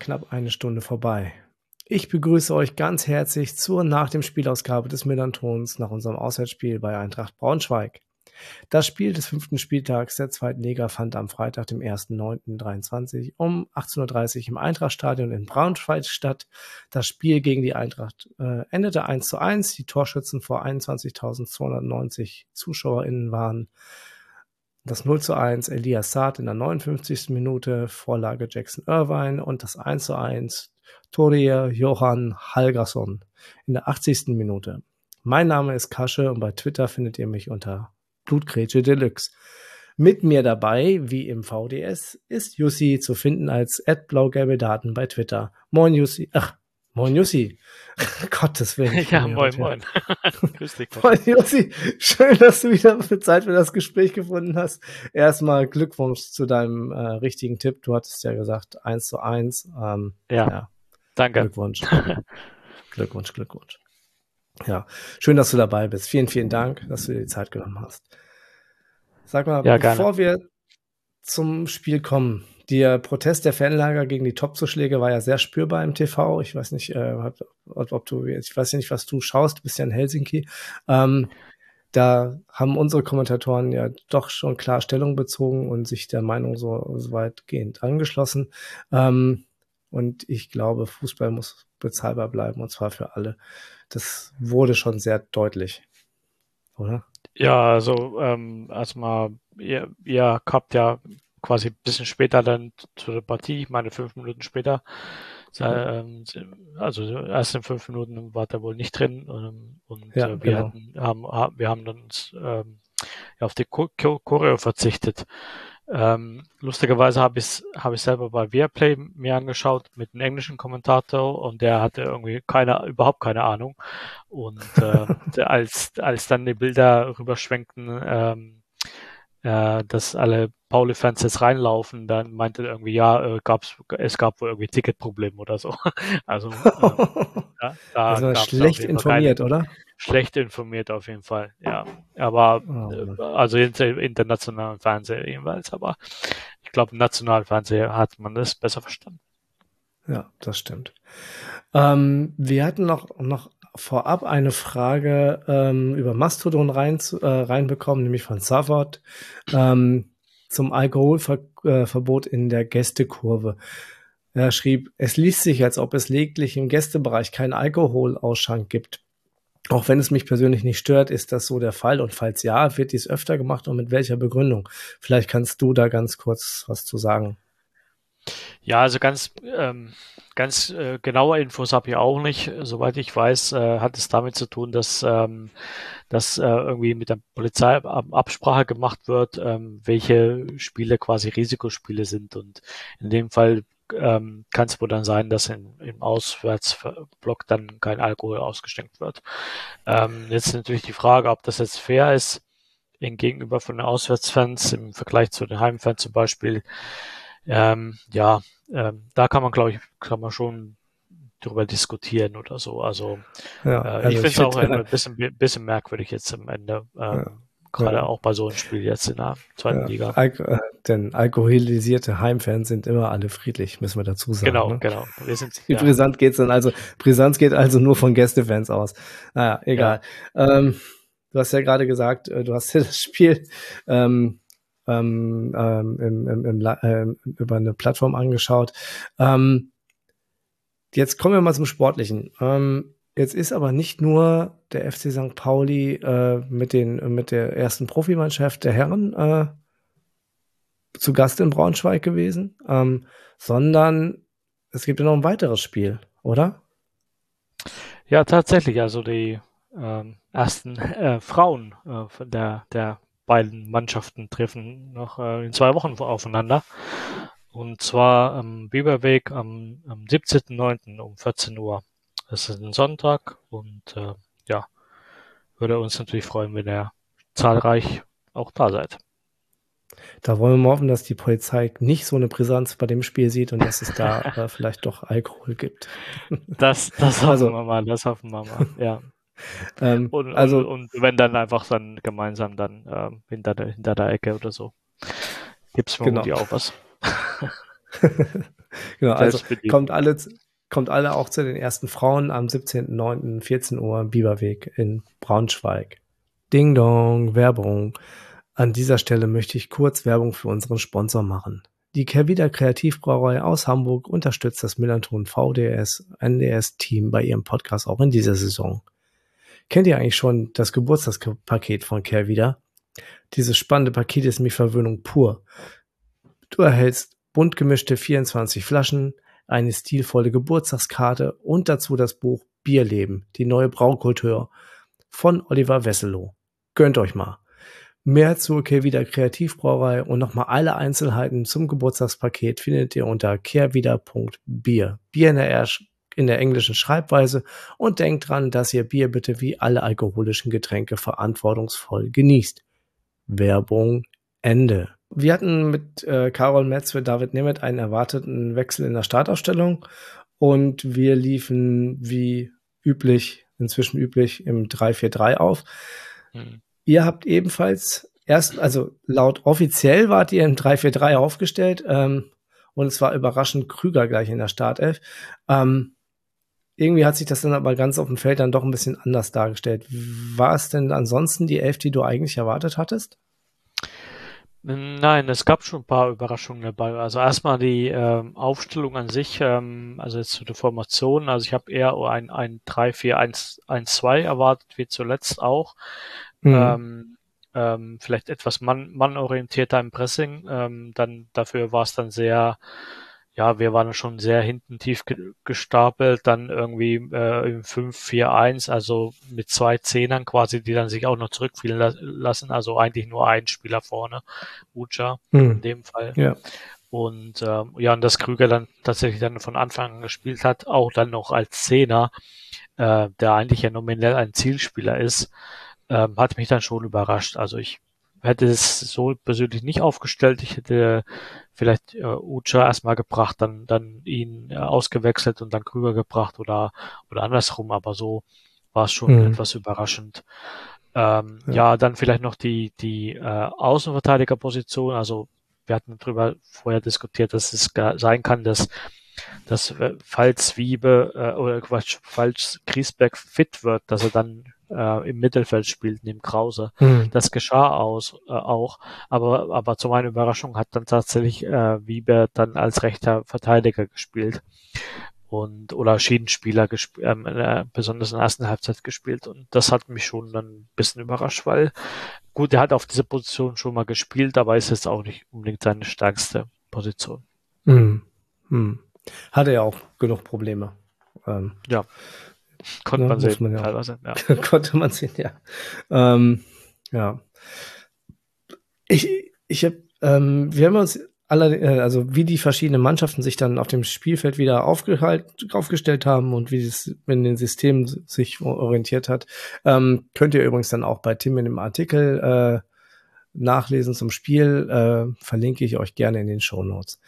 knapp eine Stunde vorbei. Ich begrüße euch ganz herzlich zur nach dem Spielausgabe des Millantons nach unserem Auswärtsspiel bei Eintracht Braunschweig. Das Spiel des fünften Spieltags der zweiten Liga fand am Freitag, dem 1.9.23 um 18.30 Uhr im Eintrachtstadion in Braunschweig statt. Das Spiel gegen die Eintracht äh, endete 1 zu 1. Die Torschützen vor 21.290 ZuschauerInnen waren das 0 zu 1 Elias Saad in der 59. Minute, Vorlage Jackson Irvine und das 1 zu 1 Toria Johann Halgason in der 80. Minute. Mein Name ist Kasche und bei Twitter findet ihr mich unter Blutgrätsche Deluxe. Mit mir dabei, wie im VDS, ist Jussi zu finden als blaugelbe Daten bei Twitter. Moin Jussi. Ach, moin Jussi. Gottes Willen. Ja, moin, moin. Grüß dich. Moin Jussi. Schön, dass du wieder Zeit für das Gespräch gefunden hast. Erstmal Glückwunsch zu deinem äh, richtigen Tipp. Du hattest ja gesagt 1 zu 1. Ähm, ja. ja. Danke. Glückwunsch. Glückwunsch, Glückwunsch. Ja, schön, dass du dabei bist. Vielen, vielen Dank, dass du dir die Zeit genommen hast. Sag mal, ja, bevor wir zum Spiel kommen, der Protest der Fanlager gegen die Top-Zuschläge war ja sehr spürbar im TV. Ich weiß nicht, äh, ob, ob, du, ich weiß nicht, was du schaust, du bist ja in Helsinki. Ähm, da haben unsere Kommentatoren ja doch schon klar Stellung bezogen und sich der Meinung so, so weitgehend angeschlossen. Ähm, und ich glaube, Fußball muss bezahlbar bleiben und zwar für alle. Das wurde schon sehr deutlich, oder? Ja, also ähm, erstmal, ihr, ihr habt ja quasi ein bisschen später dann zu der Partie, ich meine fünf Minuten später, ähm, also erst in fünf Minuten war der wohl nicht drin ähm, und ja, äh, wir genau. hatten, haben, wir haben dann uns ähm, auf die Choreo verzichtet. Ähm, lustigerweise habe ich habe ich selber bei Viaplay mir angeschaut mit einem englischen Kommentator und der hatte irgendwie keine überhaupt keine Ahnung und äh, als als dann die Bilder rüberschwenkten, ähm, äh, dass alle Pauli-Fans jetzt reinlaufen, dann meinte er irgendwie ja, äh, gab's es gab wohl irgendwie Ticketprobleme oder so. Also äh, ja, also schlecht informiert, keine, oder? schlecht informiert auf jeden Fall, ja. Aber oh, also in, internationalen Fernseher jedenfalls, aber ich glaube, im nationalen Fernseher hat man das besser verstanden. Ja, das stimmt. Ähm, wir hatten noch, noch vorab eine Frage ähm, über Mastodon rein, äh, reinbekommen, nämlich von Savot ähm, zum Alkoholverbot in der Gästekurve. Er schrieb, es liest sich, als ob es lediglich im Gästebereich keinen Alkoholausschank gibt. Auch wenn es mich persönlich nicht stört, ist das so der Fall. Und falls ja, wird dies öfter gemacht und mit welcher Begründung? Vielleicht kannst du da ganz kurz was zu sagen. Ja, also ganz, ähm, ganz äh, genaue Infos habe ich auch nicht. Soweit ich weiß, äh, hat es damit zu tun, dass, ähm, dass äh, irgendwie mit der Polizei Absprache gemacht wird, ähm, welche Spiele quasi Risikospiele sind. Und in dem Fall ähm, kann es wohl dann sein, dass in, im Auswärtsblock dann kein Alkohol ausgeschenkt wird. Ähm, jetzt natürlich die Frage, ob das jetzt fair ist, in gegenüber von den Auswärtsfans im Vergleich zu den Heimfans zum Beispiel. Ähm, ja, ähm, da kann man, glaube ich, kann man schon darüber diskutieren oder so. Also, ja, äh, also ich finde es auch ein bisschen, bisschen merkwürdig jetzt am Ende. Ähm, ja. Gerade ja. auch bei so einem Spiel jetzt in der zweiten Liga. Al äh, denn alkoholisierte Heimfans sind immer alle friedlich, müssen wir dazu sagen. Genau, ne? genau. Wir sind, ja. Brisant geht's dann also, Brisanz geht also nur von Gästefans aus. Naja, egal. Ähm, du hast ja gerade gesagt, äh, du hast ja das Spiel ähm, ähm, ähm, im, im, im, äh, über eine Plattform angeschaut. Ähm, jetzt kommen wir mal zum Sportlichen. Ähm, Jetzt ist aber nicht nur der FC St. Pauli äh, mit, den, mit der ersten Profimannschaft der Herren äh, zu Gast in Braunschweig gewesen, ähm, sondern es gibt ja noch ein weiteres Spiel, oder? Ja, tatsächlich. Also die ähm, ersten äh, Frauen äh, der, der beiden Mannschaften treffen noch äh, in zwei Wochen aufeinander. Und zwar am Biberweg am, am 17.09. um 14 Uhr. Es ist ein Sonntag und äh, ja, würde uns natürlich freuen, wenn ihr zahlreich auch da seid. Da wollen wir mal hoffen, dass die Polizei nicht so eine Brisanz bei dem Spiel sieht und dass es da äh, vielleicht doch Alkohol gibt. Das, das hoffen also, wir mal, das hoffen wir mal, ja. ähm, und, also, und, und, wenn dann einfach dann gemeinsam dann ähm, hinter, der, hinter der Ecke oder so. Gibt es vermutlich genau. auch was. genau, also kommt alle, kommt alle auch zu den ersten Frauen am 17.09. 14 Uhr Biberweg in Braunschweig. Ding Dong, Werbung. An dieser Stelle möchte ich kurz Werbung für unseren Sponsor machen. Die Kervida Kreativbrauerei aus Hamburg unterstützt das Millanton VDS NDS Team bei ihrem Podcast auch in dieser Saison. Kennt ihr eigentlich schon das Geburtstagspaket von Kervida? Dieses spannende Paket ist mir Verwöhnung pur. Du erhältst bunt gemischte 24 Flaschen, eine stilvolle Geburtstagskarte und dazu das Buch Bierleben, die neue Braukultur von Oliver Wesselow. Gönnt euch mal. Mehr zur Kehrwieder Kreativbrauerei und nochmal alle Einzelheiten zum Geburtstagspaket findet ihr unter kehrwieder.bier. Bier in der, in der englischen Schreibweise und denkt dran, dass ihr Bier bitte wie alle alkoholischen Getränke verantwortungsvoll genießt. Werbung Ende. Wir hatten mit äh, Carol Metz für David Nemeth einen erwarteten Wechsel in der Startaufstellung und wir liefen wie üblich, inzwischen üblich, im 3-4-3 auf. Mhm. Ihr habt ebenfalls erst, also laut offiziell wart ihr im 3-4-3 aufgestellt ähm, und es war überraschend Krüger gleich in der Startelf. Ähm, irgendwie hat sich das dann aber ganz auf dem Feld dann doch ein bisschen anders dargestellt. War es denn ansonsten die Elf, die du eigentlich erwartet hattest? Nein, es gab schon ein paar Überraschungen dabei. Also erstmal die ähm, Aufstellung an sich, ähm, also jetzt zu der Formation. Also ich habe eher ein, ein 3-4-1-1-2 erwartet, wie zuletzt auch. Mhm. Ähm, ähm, vielleicht etwas mann, mannorientierter im Pressing. Ähm, dann dafür war es dann sehr ja, wir waren schon sehr hinten tief ge gestapelt, dann irgendwie äh, im 5-4-1, also mit zwei Zehnern quasi, die dann sich auch noch zurückfielen la lassen, also eigentlich nur ein Spieler vorne, Ucha hm. in dem Fall. Ja. Und ähm, ja, und dass Krüger dann tatsächlich dann von Anfang an gespielt hat, auch dann noch als Zehner, äh, der eigentlich ja nominell ein Zielspieler ist, ähm, hat mich dann schon überrascht. Also ich hätte es so persönlich nicht aufgestellt. Ich hätte vielleicht äh, Ucha erstmal gebracht, dann, dann ihn äh, ausgewechselt und dann Krüger gebracht oder, oder andersrum, aber so war es schon mhm. etwas überraschend. Ähm, ja. ja. dann vielleicht noch die, die äh, Außenverteidigerposition. Also wir hatten darüber vorher diskutiert, dass es sein kann, dass, dass äh, falls Wiebe äh, oder Quatsch, falls Griesbeck fit wird, dass er dann äh, im Mittelfeld spielt, neben Krause. Mhm. Das geschah aus, äh, auch, aber, aber zu meiner Überraschung hat dann tatsächlich äh, Wieber dann als rechter Verteidiger gespielt und oder Schiedenspieler gespielt, ähm, äh, besonders in der ersten Halbzeit gespielt und das hat mich schon dann ein bisschen überrascht, weil gut, er hat auf dieser Position schon mal gespielt, aber ist jetzt auch nicht unbedingt seine stärkste Position. Mhm. Mhm. Hatte ja auch genug Probleme. Ähm, ja. Konnte man sehen, man ja. teilweise. Ja. Konnte man sehen, ja. Ähm, ja. Ich, ich habe, ähm, wir haben uns alle, äh, also wie die verschiedenen Mannschaften sich dann auf dem Spielfeld wieder aufgestellt haben und wie es in den Systemen sich orientiert hat, ähm, könnt ihr übrigens dann auch bei Tim in dem Artikel äh, nachlesen zum Spiel. Äh, verlinke ich euch gerne in den Show Notes.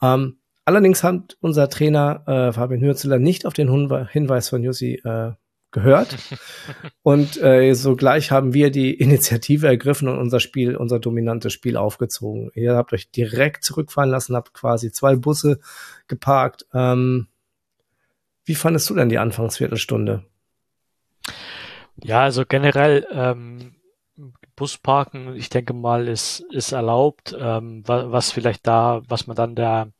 Ähm, Allerdings hat unser Trainer äh, Fabian Hürzeler nicht auf den Hinweis von Jussi äh, gehört. und äh, sogleich haben wir die Initiative ergriffen und unser Spiel, unser dominantes Spiel aufgezogen. Ihr habt euch direkt zurückfahren lassen, habt quasi zwei Busse geparkt. Ähm, wie fandest du denn die Anfangsviertelstunde? Ja, also generell ähm, Busparken, ich denke mal, ist, ist erlaubt. Ähm, was vielleicht da, was man dann der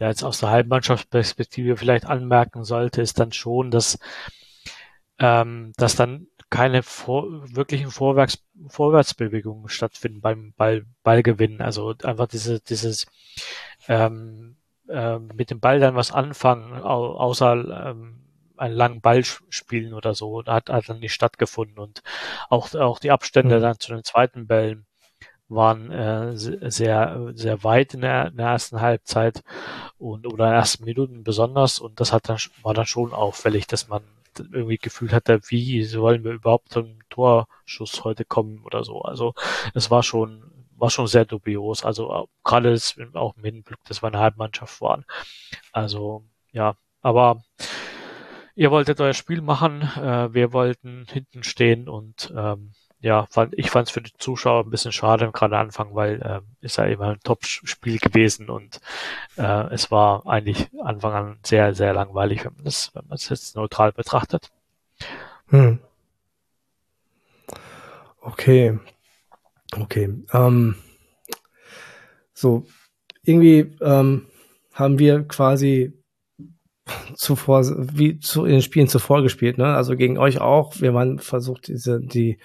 ja jetzt aus der Halbmannschaftsperspektive vielleicht anmerken sollte, ist dann schon, dass, ähm, dass dann keine vor, wirklichen Vorwärts, Vorwärtsbewegungen stattfinden beim Ball, Ballgewinn. Also einfach diese, dieses ähm, äh, mit dem Ball dann was anfangen, au außer ähm, einen langen Ball spielen oder so, hat, hat dann nicht stattgefunden. Und auch, auch die Abstände mhm. dann zu den zweiten Bällen waren äh, sehr, sehr weit in der, in der ersten Halbzeit und oder in den ersten Minuten besonders und das hat dann, war dann schon auffällig, dass man irgendwie gefühlt hatte, wie sollen wir überhaupt zum Torschuss heute kommen oder so. Also es war schon, war schon sehr dubios. Also gerade auch mit dem Glück, dass wir eine Halbmannschaft waren. Also ja, aber ihr wolltet euer Spiel machen, äh, wir wollten hinten stehen und ähm, ja, fand, ich fand es für die Zuschauer ein bisschen schade, gerade Anfang, weil äh, ist ja immer ein Top-Spiel gewesen und äh, es war eigentlich Anfang an sehr, sehr langweilig, wenn man das, wenn man es jetzt neutral betrachtet. Hm. Okay. Okay. Ähm, so, irgendwie ähm, haben wir quasi zuvor, wie zu in den Spielen zuvor gespielt, ne? Also gegen euch auch. Wir waren versucht, diese, die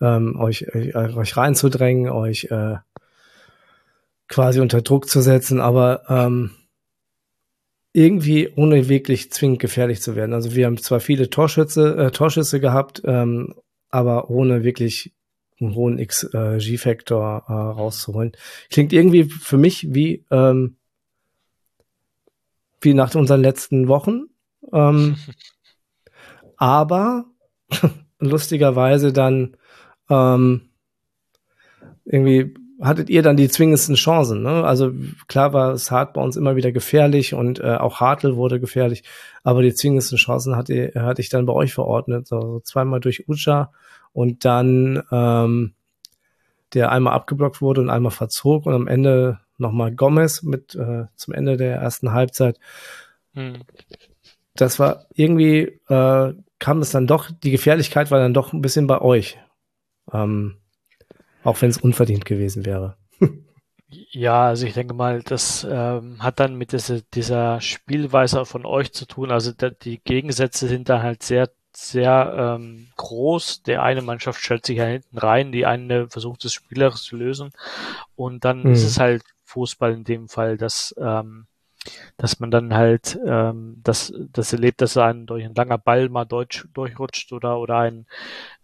ähm, euch, euch, euch reinzudrängen, euch äh, quasi unter Druck zu setzen, aber ähm, irgendwie ohne wirklich zwingend gefährlich zu werden. Also wir haben zwar viele Torschütze, äh, Torschüsse gehabt, ähm, aber ohne wirklich einen hohen XG-Faktor äh, rauszuholen. Klingt irgendwie für mich wie ähm, wie nach unseren letzten Wochen. Ähm, aber lustigerweise dann ähm, irgendwie hattet ihr dann die zwingendsten Chancen. Ne? Also klar war es hart bei uns immer wieder gefährlich und äh, auch Hartl wurde gefährlich, aber die zwingendsten Chancen hatte, hatte ich dann bei euch verordnet. So zweimal durch Ucha und dann ähm, der einmal abgeblockt wurde und einmal verzog und am Ende nochmal Gomez mit äh, zum Ende der ersten Halbzeit. Hm. Das war irgendwie, äh, kam es dann doch, die Gefährlichkeit war dann doch ein bisschen bei euch. Ähm, auch wenn es unverdient gewesen wäre. Ja, also ich denke mal, das ähm, hat dann mit dieser, dieser Spielweise von euch zu tun. Also da, die Gegensätze sind da halt sehr, sehr ähm, groß. Der eine Mannschaft stellt sich ja hinten rein, die eine versucht es spielerisch zu lösen. Und dann mhm. ist es halt Fußball in dem Fall, dass, ähm, dass man dann halt ähm, das, das erlebt, dass ein durch ein langer Ball mal durch, durchrutscht oder, oder ein,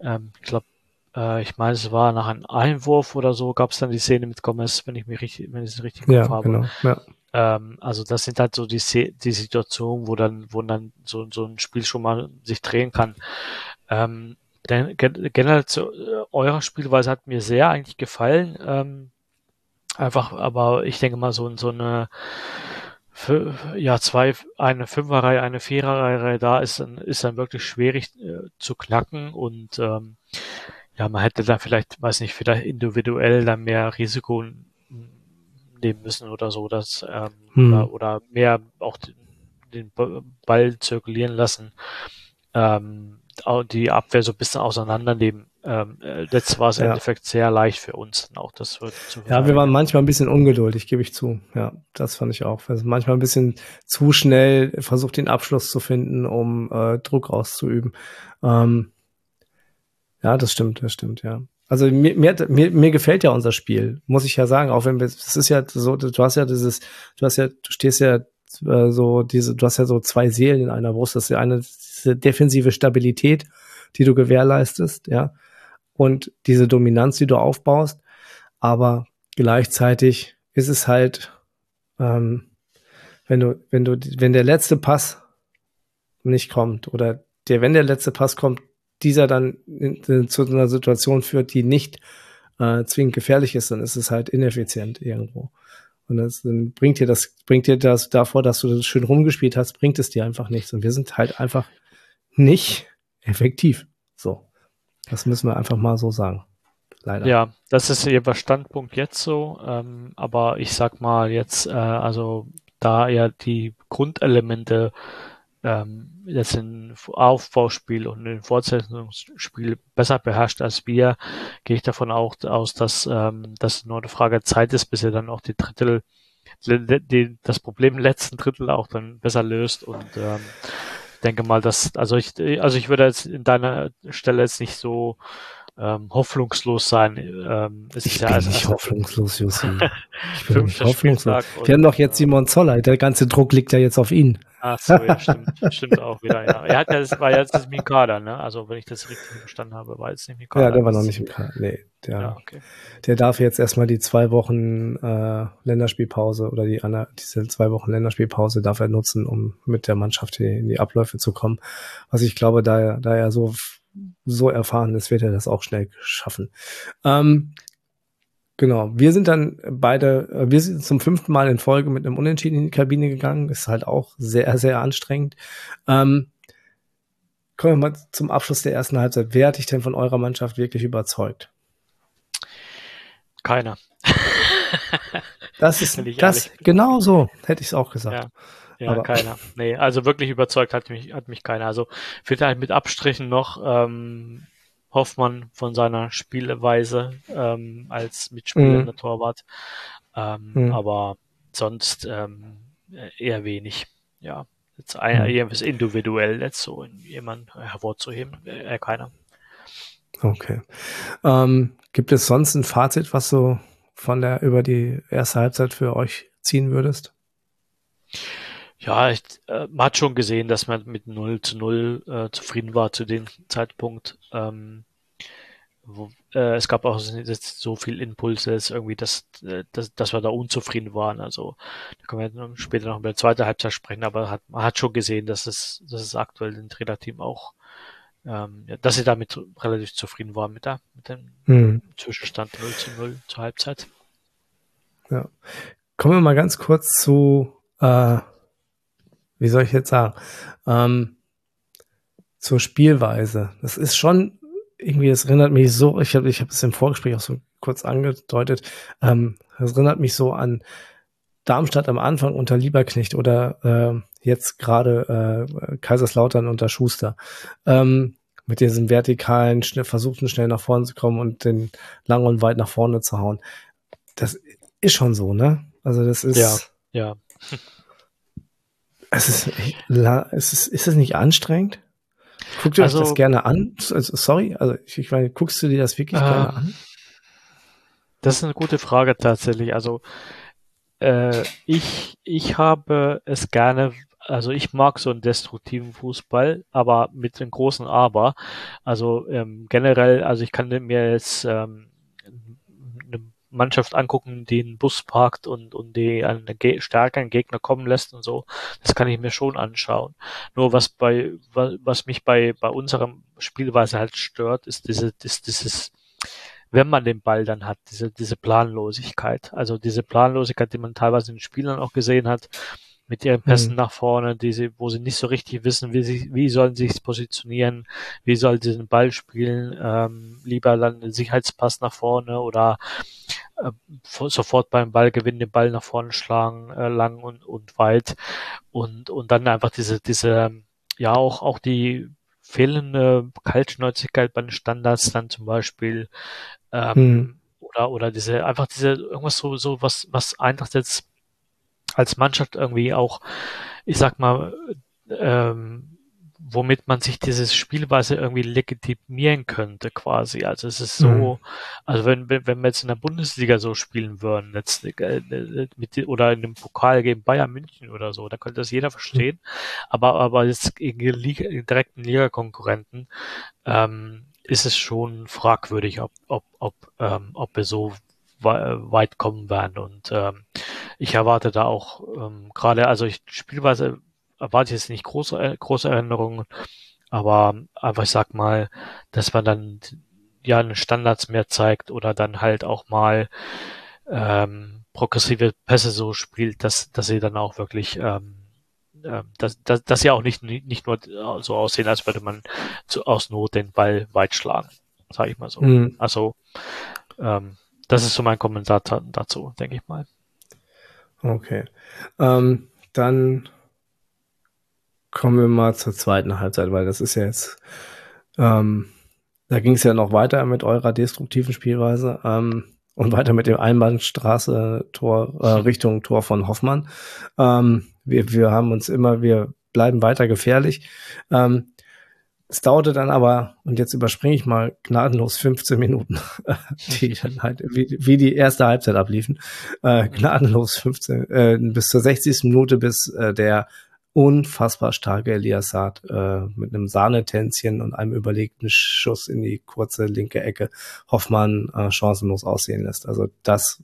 ähm, ich glaube, äh, ich meine, es war nach einem Einwurf oder so, gab es dann die Szene mit Gomez, wenn ich mich richtig, wenn ich es richtig ja, habe. Genau, ja. Ähm, also das sind halt so die, die Situationen, wo dann, wo dann so, so ein Spiel schon mal sich drehen kann. Ähm, denn generell zu äh, eurer Spielweise hat mir sehr eigentlich gefallen. Ähm, einfach, aber ich denke mal so, so eine ja, zwei, eine Fünferreihe, eine Viererreihe da ist dann, ist dann wirklich schwierig äh, zu knacken und ähm, ja, man hätte da vielleicht, weiß nicht, vielleicht individuell dann mehr Risiko nehmen müssen oder so, dass ähm, hm. oder, oder mehr auch den, Ball zirkulieren lassen, ähm, die Abwehr so ein bisschen auseinandernehmen. Ähm, äh, letztes war es im ja. Endeffekt sehr leicht für uns. Auch das wird zu ja, wir waren manchmal ein bisschen ungeduldig, gebe ich zu. Ja, das fand ich auch. Also manchmal ein bisschen zu schnell versucht, den Abschluss zu finden, um äh, Druck auszuüben. Ähm, ja, das stimmt, das stimmt, ja. Also mir, mir, mir, mir gefällt ja unser Spiel, muss ich ja sagen, auch wenn wir, das ist ja so, du hast ja dieses, du hast ja, du stehst ja äh, so diese, du hast ja so zwei Seelen in einer Brust. Das ist ja eine diese defensive Stabilität, die du gewährleistest, ja, und diese Dominanz, die du aufbaust. Aber gleichzeitig ist es halt, ähm, wenn du, wenn du, wenn der letzte Pass nicht kommt oder der, wenn der letzte Pass kommt, dieser dann in, in, zu einer Situation führt, die nicht äh, zwingend gefährlich ist, dann ist es halt ineffizient irgendwo. Und das bringt dir das, bringt dir das davor, dass du das schön rumgespielt hast, bringt es dir einfach nichts. Und wir sind halt einfach nicht effektiv. So. Das müssen wir einfach mal so sagen. Leider. Ja, das ist ihr Standpunkt jetzt so. Ähm, aber ich sag mal jetzt, äh, also da ja die Grundelemente ähm, jetzt im Aufbauspiel und im Fortsetzungsspiel besser beherrscht als wir, gehe ich davon auch aus, dass ähm, das nur eine Frage Zeit ist, bis er dann auch die Drittel, die, das Problem im letzten Drittel auch dann besser löst und ähm, denke mal, dass, also ich, also ich würde jetzt in deiner Stelle jetzt nicht so ähm, hoffnungslos sein. Ähm, es ich ist bin ja also, nicht hoffnungslos, Jussi. Ich bin nicht hoffnungslos. Wir haben doch jetzt Simon Zoller. Der ganze Druck liegt ja jetzt auf ihn. Ach so, ja, stimmt, stimmt auch wieder, ja. Er hat ja, das war jetzt nicht im Kader, ne? Also, wenn ich das richtig verstanden habe, war jetzt nicht im Kader. Ja, der war noch nicht im Kader, nee. Der, ja, okay. der darf jetzt erstmal die zwei Wochen äh, Länderspielpause oder die diese zwei Wochen Länderspielpause darf er nutzen, um mit der Mannschaft in die Abläufe zu kommen. Was ich glaube, da er, da er so, so erfahren ist, wird er das auch schnell schaffen. Ähm, Genau, wir sind dann beide, äh, wir sind zum fünften Mal in Folge mit einem Unentschieden in die Kabine gegangen. Ist halt auch sehr, sehr anstrengend. Ähm, kommen wir mal zum Abschluss der ersten Halbzeit. Wer hat dich denn von eurer Mannschaft wirklich überzeugt? Keiner. das ist das genau so, hätte ich es auch gesagt. Ja. Ja, Aber keiner. Nee, also wirklich überzeugt hat mich, hat mich keiner. Also vielleicht halt mit Abstrichen noch ähm, Hoffmann von seiner Spielweise ähm, als Mitspieler mhm. der Torwart. Ähm, mhm. Aber sonst ähm, eher wenig. Ja, jetzt ein, mhm. irgendwas individuell jetzt so jemand hervorzuheben, eher keiner. Okay. Ähm, gibt es sonst ein Fazit, was du von der über die erste Halbzeit für euch ziehen würdest? Ja, ich, äh, man hat schon gesehen, dass man mit 0 zu 0 äh, zufrieden war zu dem Zeitpunkt. Ähm, wo, äh, es gab auch so viel Impulse, dass irgendwie, dass, äh, dass, dass wir da unzufrieden waren. Also da können wir später noch über die zweite Halbzeit sprechen, aber hat, man hat schon gesehen, dass es, dass es aktuell den Trainerteam auch, ähm, ja, dass sie damit relativ zufrieden waren mit, der, mit dem hm. Zwischenstand 0 zu 0 zur Halbzeit. Ja. Kommen wir mal ganz kurz zu äh, wie soll ich jetzt sagen, ähm, zur Spielweise. Das ist schon irgendwie, es erinnert mich so, ich habe ich hab es im Vorgespräch auch so kurz angedeutet, ähm, erinnert mich so an Darmstadt am Anfang unter Lieberknecht oder äh, jetzt gerade äh, Kaiserslautern unter Schuster. Ähm, mit diesem vertikalen, schnell, versuchten schnell nach vorne zu kommen und den lang und weit nach vorne zu hauen. Das ist schon so, ne? Also das ist. Ja, ja. Es ist, ist, es, ist es nicht anstrengend? Guckt ihr also, euch das gerne an? Also, sorry, also ich, ich meine, guckst du dir das wirklich äh, gerne an? Das ist eine gute Frage tatsächlich. Also äh, ich, ich habe es gerne, also ich mag so einen destruktiven Fußball, aber mit einem großen Aber. Also ähm, generell, also ich kann mir jetzt ähm, Mannschaft angucken, die einen Bus parkt und, und die einen Ge stärkeren Gegner kommen lässt und so. Das kann ich mir schon anschauen. Nur was bei, was, mich bei, bei unserer Spielweise halt stört, ist diese, ist dieses, wenn man den Ball dann hat, diese, diese Planlosigkeit. Also diese Planlosigkeit, die man teilweise in den Spielern auch gesehen hat, mit ihren Pässen mhm. nach vorne, die sie, wo sie nicht so richtig wissen, wie sie, wie sollen sie sich positionieren, wie sollen sie den Ball spielen, ähm, lieber dann einen Sicherheitspass nach vorne oder äh, sofort beim Ballgewinn den Ball nach vorne schlagen, äh, lang und, und weit und, und dann einfach diese, diese, ja auch, auch die fehlende Kaltschnäuzigkeit bei den Standards dann zum Beispiel, ähm, mhm. oder, oder diese, einfach diese, irgendwas so, so was, was Eintracht jetzt als Mannschaft irgendwie auch, ich sag mal, ähm, womit man sich dieses Spielweise irgendwie legitimieren könnte, quasi. Also es ist so, mhm. also wenn, wenn, wenn wir jetzt in der Bundesliga so spielen würden, jetzt, äh, mit, oder in einem Pokal gegen Bayern München oder so, dann könnte das jeder verstehen. Mhm. Aber, aber jetzt gegen Liga, direkten Liga-Konkurrenten ähm, ist es schon fragwürdig, ob, ob, ob, ähm, ob wir so weit kommen werden. Und ähm, ich erwarte da auch ähm, gerade, also ich spielweise erwarte ich jetzt nicht große, äh, große Erinnerungen, aber aber ich sag mal, dass man dann ja einen Standards mehr zeigt oder dann halt auch mal ähm, progressive Pässe so spielt, dass, dass sie dann auch wirklich ähm, ähm dass, dass, dass sie auch nicht, nicht nur so aussehen, als würde man zu, aus Not den Ball weit schlagen, sage ich mal so. Mhm. Also ähm, das ist so mein Kommentar dazu, denke ich mal. Okay. Ähm, dann kommen wir mal zur zweiten Halbzeit, weil das ist ja jetzt, ähm, da ging es ja noch weiter mit eurer destruktiven Spielweise ähm, und weiter mit dem Einbahnstraße-Tor äh, Richtung Tor von Hoffmann. Ähm, wir, wir haben uns immer, wir bleiben weiter gefährlich. Ähm, es dauerte dann aber, und jetzt überspringe ich mal gnadenlos 15 Minuten, die dann halt, wie, wie die erste Halbzeit abliefen, äh, gnadenlos 15, äh, bis zur 60. Minute, bis äh, der unfassbar starke Elias Saad äh, mit einem Sahnetänzchen und einem überlegten Schuss in die kurze linke Ecke Hoffmann äh, chancenlos aussehen lässt. Also das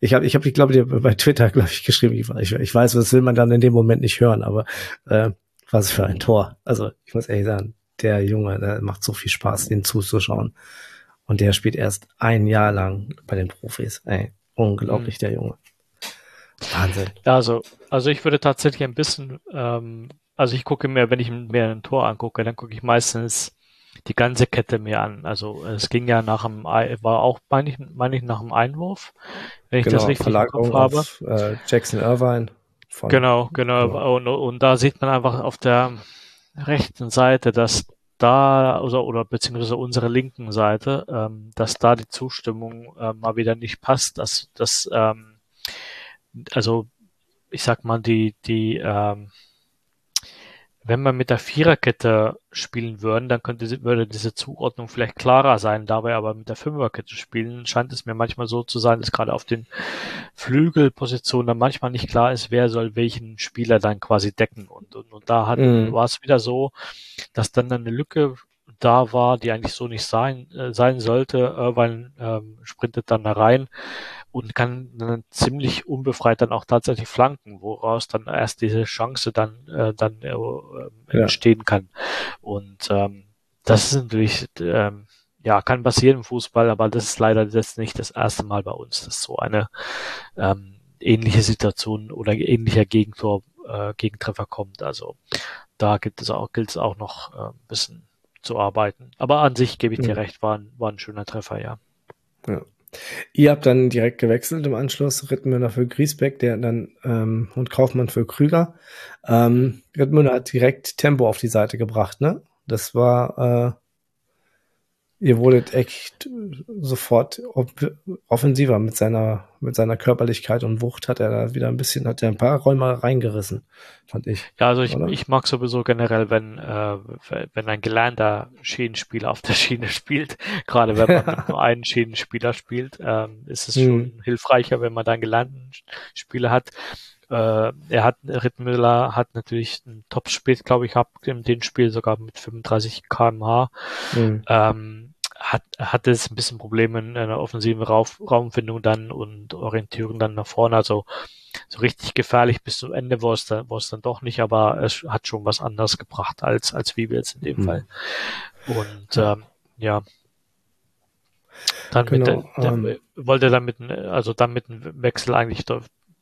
ich habe, ich, hab, ich glaube, bei Twitter, glaube ich, geschrieben, ich, ich weiß, was will man dann in dem Moment nicht hören, aber äh, was für ein Tor. Also ich muss ehrlich sagen, der Junge, der macht so viel Spaß, den zuzuschauen. Und der spielt erst ein Jahr lang bei den Profis. Ey, unglaublich, mhm. der Junge. Wahnsinn. Also, also ich würde tatsächlich ein bisschen, ähm, also ich gucke mir, wenn ich mir ein Tor angucke, dann gucke ich meistens die ganze Kette mir an. Also es ging ja nach dem, war auch, meine ich, meine ich nach dem Einwurf, wenn ich genau, das richtig Verlagerung im Kopf habe. Auf, äh, Jackson Irvine. Von, genau, genau. Ja. Und, und da sieht man einfach auf der rechten Seite, dass da, oder, oder beziehungsweise unsere linken Seite, ähm, dass da die Zustimmung äh, mal wieder nicht passt, dass, dass ähm, also ich sag mal, die, die, ähm, wenn wir mit der Viererkette spielen würden, dann könnte, würde diese Zuordnung vielleicht klarer sein. Da wir aber mit der Fünferkette spielen, scheint es mir manchmal so zu sein, dass gerade auf den Flügelpositionen dann manchmal nicht klar ist, wer soll welchen Spieler dann quasi decken. Und, und, und da hat, mm. war es wieder so, dass dann eine Lücke da war, die eigentlich so nicht sein, äh, sein sollte. Irvine ähm, sprintet dann da rein und kann dann ziemlich unbefreit dann auch tatsächlich flanken, woraus dann erst diese Chance dann, äh, dann äh, entstehen ja. kann. Und ähm, das ist natürlich, ähm, ja, kann passieren im Fußball, aber das ist leider jetzt nicht das erste Mal bei uns, dass so eine ähm, ähnliche Situation oder ähnlicher Gegentor, äh, Gegentreffer kommt. Also da gibt es auch, gilt es auch noch äh, ein bisschen zu arbeiten. Aber an sich gebe ich dir ja. recht, war ein, war ein schöner Treffer, ja. Ja. Ihr habt dann direkt gewechselt im Anschluss. Rittmüller für Griesbeck, der dann ähm, und Kaufmann für Krüger. Ähm, Rittmüller hat direkt Tempo auf die Seite gebracht, ne? Das war äh, ihr wurdet echt sofort offensiver mit seiner, mit seiner Körperlichkeit und Wucht hat er da wieder ein bisschen, hat er ein paar Räume reingerissen, fand ich. Ja, also ich, ich mag sowieso generell, wenn, äh, wenn ein gelernter Schienenspieler auf der Schiene spielt, gerade wenn man nur einen Schienenspieler spielt, ähm, ist es schon hm. hilfreicher, wenn man da einen gelernten Spieler hat. Äh, er hat, Rittmüller hat natürlich ein Top-Spiel, glaube ich, gehabt in dem Spiel sogar mit 35 kmh. Mhm. Ähm, hat, hatte es ein bisschen Probleme in einer offensiven Rauf, Raumfindung dann und Orientierung dann nach vorne. Also so richtig gefährlich bis zum Ende war es dann, war es dann doch nicht, aber es hat schon was anderes gebracht als, als wie wir jetzt in dem mhm. Fall. Und ähm, ja. Dann genau, mit der, der ähm, wollte dann mit, also dann mit dem Wechsel eigentlich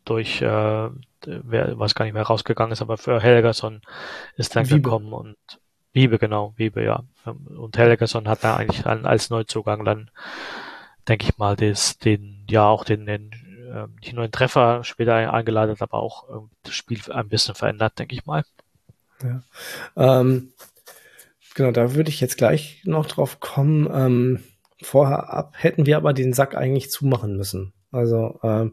durch, äh, wer, weiß gar nicht, wer rausgegangen ist, aber für Helgerson ist dann Wiebe. gekommen und Wiebe, genau, Wiebe, ja. Und Helgerson hat da eigentlich dann als Neuzugang dann, denke ich mal, des, den, ja, auch den, den äh, nicht nur Treffer später eingeleitet, aber auch äh, das Spiel ein bisschen verändert, denke ich mal. Ja. Ähm, genau, da würde ich jetzt gleich noch drauf kommen. Ähm, vorher ab hätten wir aber den Sack eigentlich zumachen müssen. Also ähm,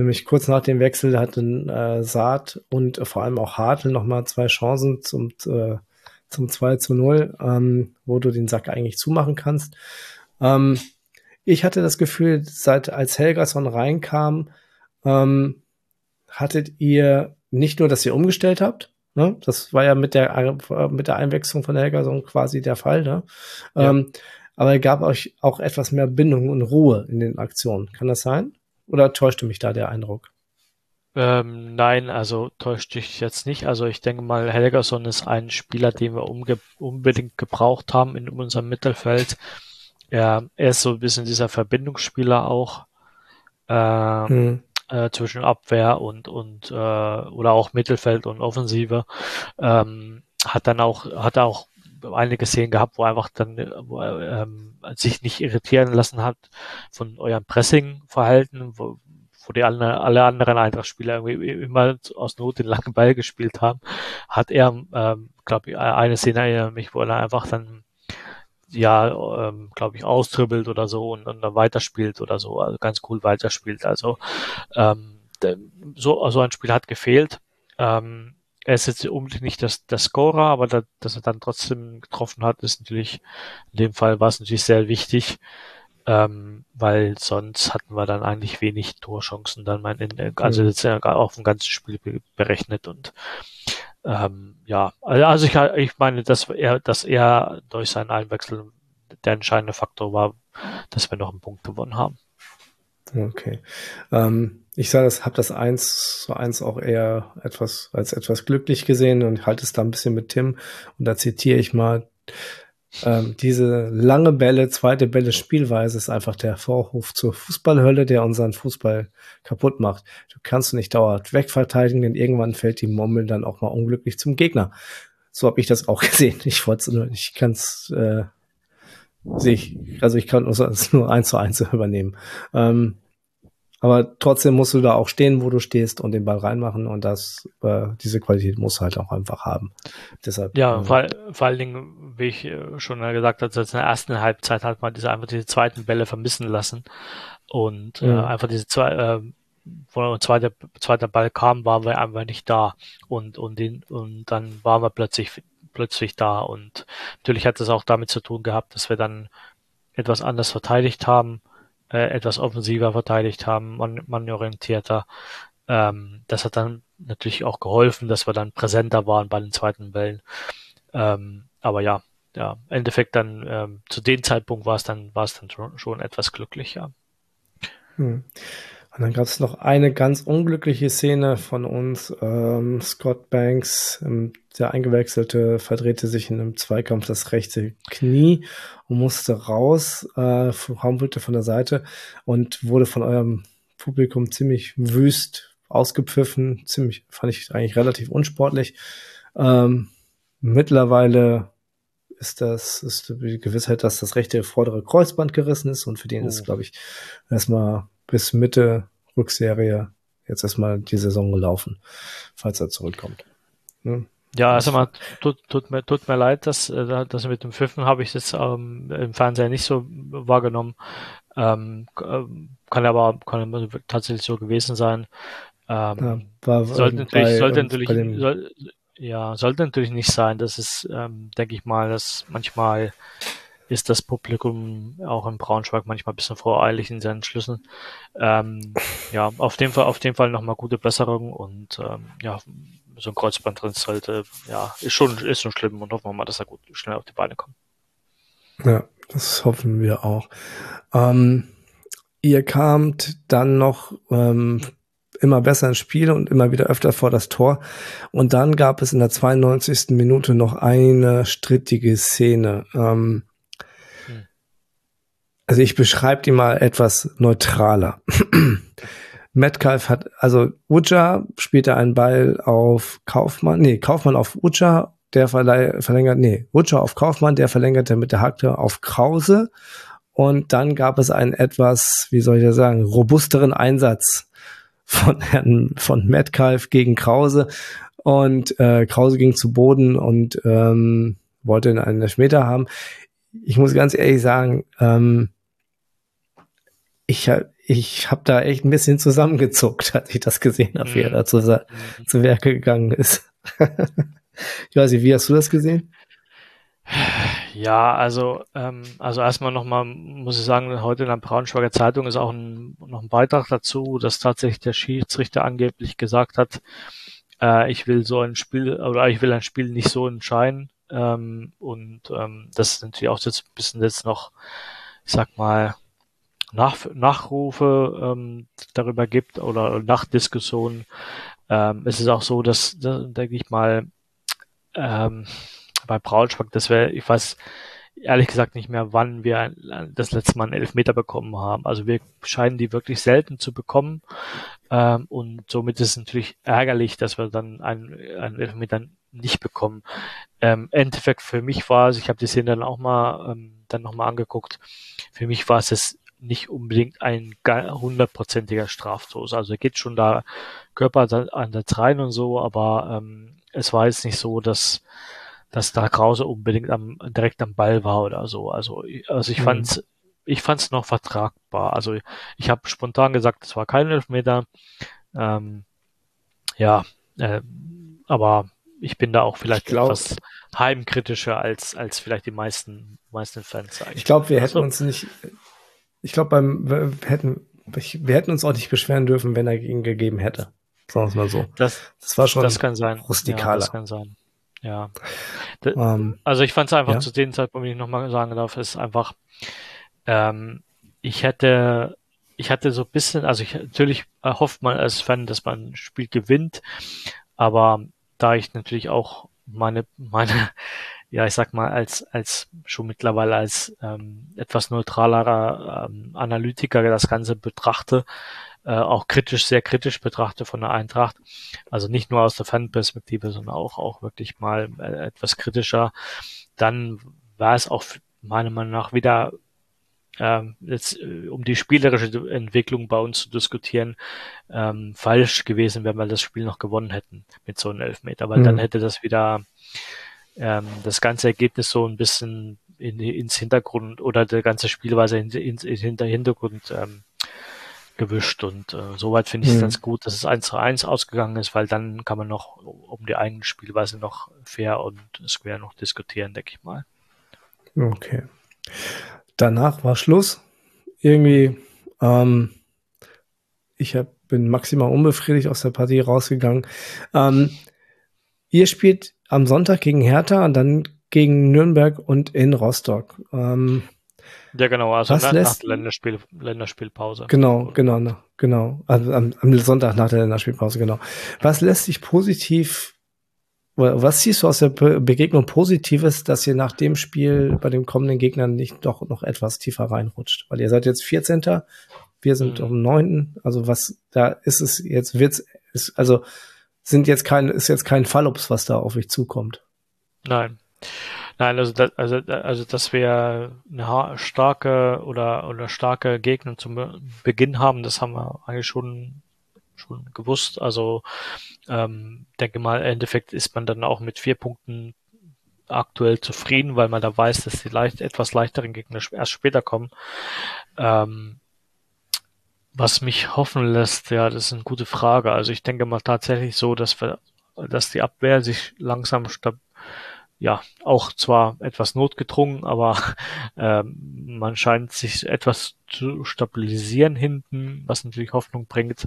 Nämlich kurz nach dem Wechsel hatten äh, Saat und äh, vor allem auch Hartl nochmal zwei Chancen zum, äh, zum 2 zu 0, ähm, wo du den Sack eigentlich zumachen kannst. Ähm, ich hatte das Gefühl, seit als Helgason reinkam, ähm, hattet ihr nicht nur, dass ihr umgestellt habt, ne? das war ja mit der, mit der Einwechslung von Helgason quasi der Fall, ne? Ja. Ähm, aber er gab euch auch etwas mehr Bindung und Ruhe in den Aktionen. Kann das sein? Oder täuschte mich da der Eindruck? Ähm, nein, also täuscht dich jetzt nicht. Also ich denke mal, Helgerson ist ein Spieler, den wir unbedingt gebraucht haben in unserem Mittelfeld. Er, er ist so ein bisschen dieser Verbindungsspieler auch äh, hm. äh, zwischen Abwehr und und äh, oder auch Mittelfeld und Offensive. Ähm, hat dann auch hat auch einige Szenen gehabt, wo einfach dann wo er, ähm, sich nicht irritieren lassen hat von eurem Pressing-Verhalten, wo, wo die alle, alle anderen Eintracht-Spieler irgendwie immer aus Not den langen Ball gespielt haben, hat er, ähm, glaube ich, eine Szene erinnert mich, wo er einfach dann ja, ähm, glaube ich, austribbelt oder so und, und dann weiterspielt oder so, also ganz cool weiterspielt. Also ähm, so, so ein Spiel hat gefehlt. Ähm, er ist jetzt unbedingt nicht das, der Scorer, aber da, dass er dann trotzdem getroffen hat, ist natürlich, in dem Fall war es natürlich sehr wichtig, ähm, weil sonst hatten wir dann eigentlich wenig Torchancen dann mein, in, also mhm. jetzt ja auf dem ganzen Spiel berechnet und ähm, ja, also ich, ich meine, dass er, dass er durch seinen Einwechsel der entscheidende Faktor war, dass wir noch einen Punkt gewonnen haben. Okay. Ähm, ich sage, das habe das eins zu eins auch eher etwas als etwas glücklich gesehen und halte es da ein bisschen mit Tim. Und da zitiere ich mal: ähm, diese lange Bälle, zweite Bälle Spielweise ist einfach der Vorhof zur Fußballhölle, der unseren Fußball kaputt macht. Du kannst nicht dauernd wegverteidigen, denn irgendwann fällt die Mommel dann auch mal unglücklich zum Gegner. So habe ich das auch gesehen. Ich wollte nur, ich kann es, äh, sehe ich, also ich kann es nur eins zu eins übernehmen. Ähm, aber trotzdem musst du da auch stehen, wo du stehst und den Ball reinmachen und das, äh, diese Qualität muss halt auch einfach haben. Deshalb. Ja, äh, vor, vor allen Dingen, wie ich äh, schon gesagt habe, in der ersten Halbzeit hat man diese einfach diese zweiten Bälle vermissen lassen und ja. äh, einfach diese zwei, äh, wo ein zweiter, zweiter Ball kam, waren wir einfach nicht da und und den und dann waren wir plötzlich plötzlich da und natürlich hat das auch damit zu tun gehabt, dass wir dann etwas anders verteidigt haben äh, etwas offensiver verteidigt haben, man, manorientierter. Ähm, das hat dann natürlich auch geholfen, dass wir dann präsenter waren bei den zweiten Wellen. Ähm, aber ja, ja, im Endeffekt dann ähm, zu dem Zeitpunkt war es dann war es dann schon, etwas glücklicher. Hm. Und dann gab es noch eine ganz unglückliche Szene von uns. Ähm, Scott Banks, ähm, der Eingewechselte, verdrehte sich in einem Zweikampf das rechte Knie und musste raus, äh, humpelte von der Seite und wurde von eurem Publikum ziemlich wüst ausgepfiffen. Ziemlich, fand ich eigentlich relativ unsportlich. Ähm, mittlerweile ist das, ist die Gewissheit, dass das rechte vordere Kreuzband gerissen ist und für den oh. ist, glaube ich, erstmal bis Mitte Rückserie jetzt erstmal die Saison gelaufen, falls er zurückkommt. Ne? Ja, also mal, tut, tut, mir, tut mir leid, dass, äh, dass mit dem Pfiffen habe ich das ähm, im Fernsehen nicht so wahrgenommen. Ähm, ähm, kann aber kann aber tatsächlich so gewesen sein. Ähm, ja, war, sollte natürlich, bei, sollte natürlich, soll, ja, sollte natürlich nicht sein. Das ist, ähm, denke ich mal, dass manchmal ist das Publikum auch in Braunschweig manchmal ein bisschen voreilig in seinen Schlüssen. Ähm, ja, auf dem Fall, auf dem Fall nochmal gute Besserung und ähm, ja, so ein Kreuzband drin sollte, ja, ist schon, ist schon schlimm und hoffen wir mal, dass er gut schnell auf die Beine kommt. Ja, das hoffen wir auch. Ähm, ihr kamt dann noch ähm, immer besser ins Spiel und immer wieder öfter vor das Tor. Und dann gab es in der 92. Minute noch eine strittige Szene. Ähm, also ich beschreibe die mal etwas neutraler. Metcalf hat, also Uja spielte einen Ball auf Kaufmann, nee, Kaufmann auf Uja, der verlängert, nee, Uja auf Kaufmann, der verlängerte mit der Hacke auf Krause. Und dann gab es einen etwas, wie soll ich das sagen, robusteren Einsatz von Herrn, von Metcalf gegen Krause. Und äh, Krause ging zu Boden und ähm, wollte einen Elfmeter haben. Ich muss ganz ehrlich sagen, ähm, ich, ich habe da echt ein bisschen zusammengezuckt, als ich das gesehen habe, wie er mhm. da zu, mhm. zu Werke gegangen ist. ich weiß nicht, wie hast du das gesehen? Ja, also, ähm, also erstmal nochmal, muss ich sagen, heute in der Braunschweiger Zeitung ist auch ein, noch ein Beitrag dazu, dass tatsächlich der Schiedsrichter angeblich gesagt hat, äh, ich will so ein Spiel, oder ich will ein Spiel nicht so entscheiden. Ähm, und ähm, das ist natürlich auch jetzt ein bisschen jetzt noch, ich sag mal, nach, Nachrufe ähm, darüber gibt oder Nachdiskussionen. Ähm, es ist auch so, dass, da, denke ich mal, ähm, bei Braunschweig, dass wir, ich weiß ehrlich gesagt nicht mehr, wann wir ein, das letzte Mal einen Elfmeter bekommen haben. Also wir scheinen die wirklich selten zu bekommen. Ähm, und somit ist es natürlich ärgerlich, dass wir dann einen, einen Elfmeter nicht bekommen. Ähm, Endeffekt für mich war es, ich habe die Szene dann auch mal ähm, dann nochmal angeguckt, für mich war es es nicht unbedingt ein hundertprozentiger Strafstoß. Also er geht schon da Körper an der rein und so, aber ähm, es war jetzt nicht so, dass dass da Krause unbedingt am, direkt am Ball war oder so. Also, also ich mhm. fand's, ich fand's noch vertragbar. Also ich habe spontan gesagt, es war kein Elfmeter. Ähm, ja, äh, aber ich bin da auch vielleicht glaub, etwas heimkritischer als als vielleicht die meisten meisten Fans. Eigentlich. Ich glaube, wir hätten also, uns nicht ich glaube, beim wir hätten wir hätten uns auch nicht beschweren dürfen, wenn er ihn gegeben hätte. Sagen wir es mal so. Das, das war schon das kann sein. rustikaler. Ja, das kann sein. Ja. um, ähm, also ich fand es einfach ja? zu dem Zeitpunkt, wenn ich nochmal sagen darf, ist einfach, ähm, ich hätte, ich hatte so ein bisschen, also ich, natürlich hofft man als Fan, dass man ein Spiel gewinnt, aber da ich natürlich auch meine, meine ja, ich sag mal, als, als schon mittlerweile als ähm, etwas neutralerer ähm, Analytiker das Ganze betrachte, äh, auch kritisch, sehr kritisch betrachte von der Eintracht. Also nicht nur aus der Fanperspektive, sondern auch, auch wirklich mal äh, etwas kritischer. Dann war es auch meiner Meinung nach wieder ähm, jetzt, äh, um die spielerische Entwicklung bei uns zu diskutieren, ähm, falsch gewesen, wenn wir das Spiel noch gewonnen hätten mit so einem Elfmeter, weil mhm. dann hätte das wieder ähm, das ganze Ergebnis so ein bisschen in, ins Hintergrund oder der ganze Spielweise in, in, in, in Hintergrund ähm, gewischt und äh, soweit finde ich es mhm. ganz gut, dass es 1 zu 1 ausgegangen ist, weil dann kann man noch um die eigene Spielweise noch fair und square noch diskutieren, denke ich mal. Okay. Danach war Schluss. Irgendwie, ähm, ich hab, bin maximal unbefriedigt aus der Partie rausgegangen. Ähm, ihr spielt am Sonntag gegen Hertha und dann gegen Nürnberg und in Rostock. Ähm, ja, genau, also nach, lässt, nach der Länderspiel, Länderspielpause. Genau, genau, genau. Also am, am, Sonntag nach der Länderspielpause, genau. Was lässt sich positiv, was siehst du aus der Begegnung Positives, dass ihr nach dem Spiel bei den kommenden Gegnern nicht doch noch etwas tiefer reinrutscht? Weil ihr seid jetzt 14. Wir sind mhm. um 9. Also was, da ist es jetzt, wird's, ist, also sind jetzt kein, ist jetzt kein Fallups, was da auf euch zukommt. Nein. Nein, also das, also, also dass wir eine starke oder oder starke Gegner zum Beginn haben, das haben wir eigentlich schon schon gewusst. Also ähm, denke mal, im Endeffekt ist man dann auch mit vier Punkten aktuell zufrieden, weil man da weiß, dass die leicht, etwas leichteren Gegner erst später kommen. Ähm, was mich hoffen lässt, ja, das ist eine gute Frage. Also ich denke mal tatsächlich so, dass wir, dass die Abwehr sich langsam stab ja, auch zwar etwas notgedrungen, aber äh, man scheint sich etwas zu stabilisieren hinten, was natürlich Hoffnung bringt.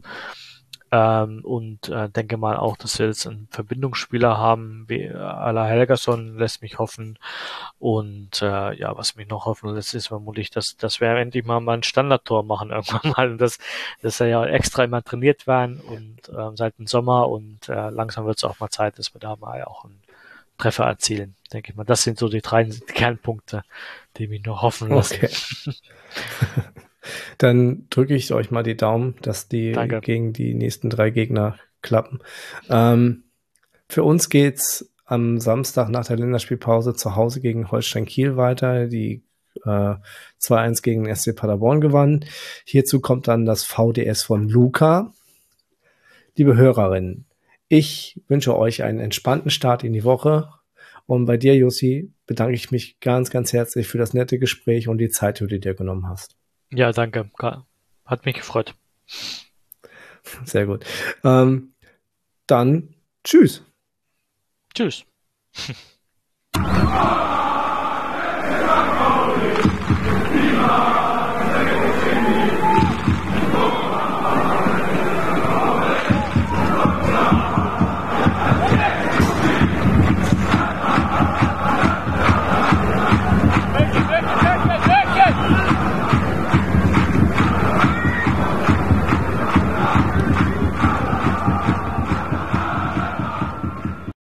Ähm, und äh, denke mal auch, dass wir jetzt einen Verbindungsspieler haben, wie Ala Helgerson lässt mich hoffen. Und äh, ja, was mich noch hoffen lässt, ist vermutlich, dass, dass wir endlich mal, mal ein Standardtor machen irgendwann mal. Und dass, dass er ja extra immer trainiert werden und äh, seit dem Sommer und äh, langsam wird es auch mal Zeit, dass wir da mal auch ein Treffer erzielen, denke ich mal. Das sind so die drei Kernpunkte, die mich noch hoffen lassen. Okay. Dann drücke ich euch mal die Daumen, dass die Danke. gegen die nächsten drei Gegner klappen. Ähm, für uns geht's am Samstag nach der Länderspielpause zu Hause gegen Holstein Kiel weiter, die äh, 2-1 gegen SC Paderborn gewannen. Hierzu kommt dann das VDS von Luca. Liebe Hörerinnen, ich wünsche euch einen entspannten Start in die Woche. Und bei dir, Jussi, bedanke ich mich ganz, ganz herzlich für das nette Gespräch und die Zeit, die du dir genommen hast. Ja, danke. Hat mich gefreut. Sehr gut. Ähm, dann tschüss. Tschüss.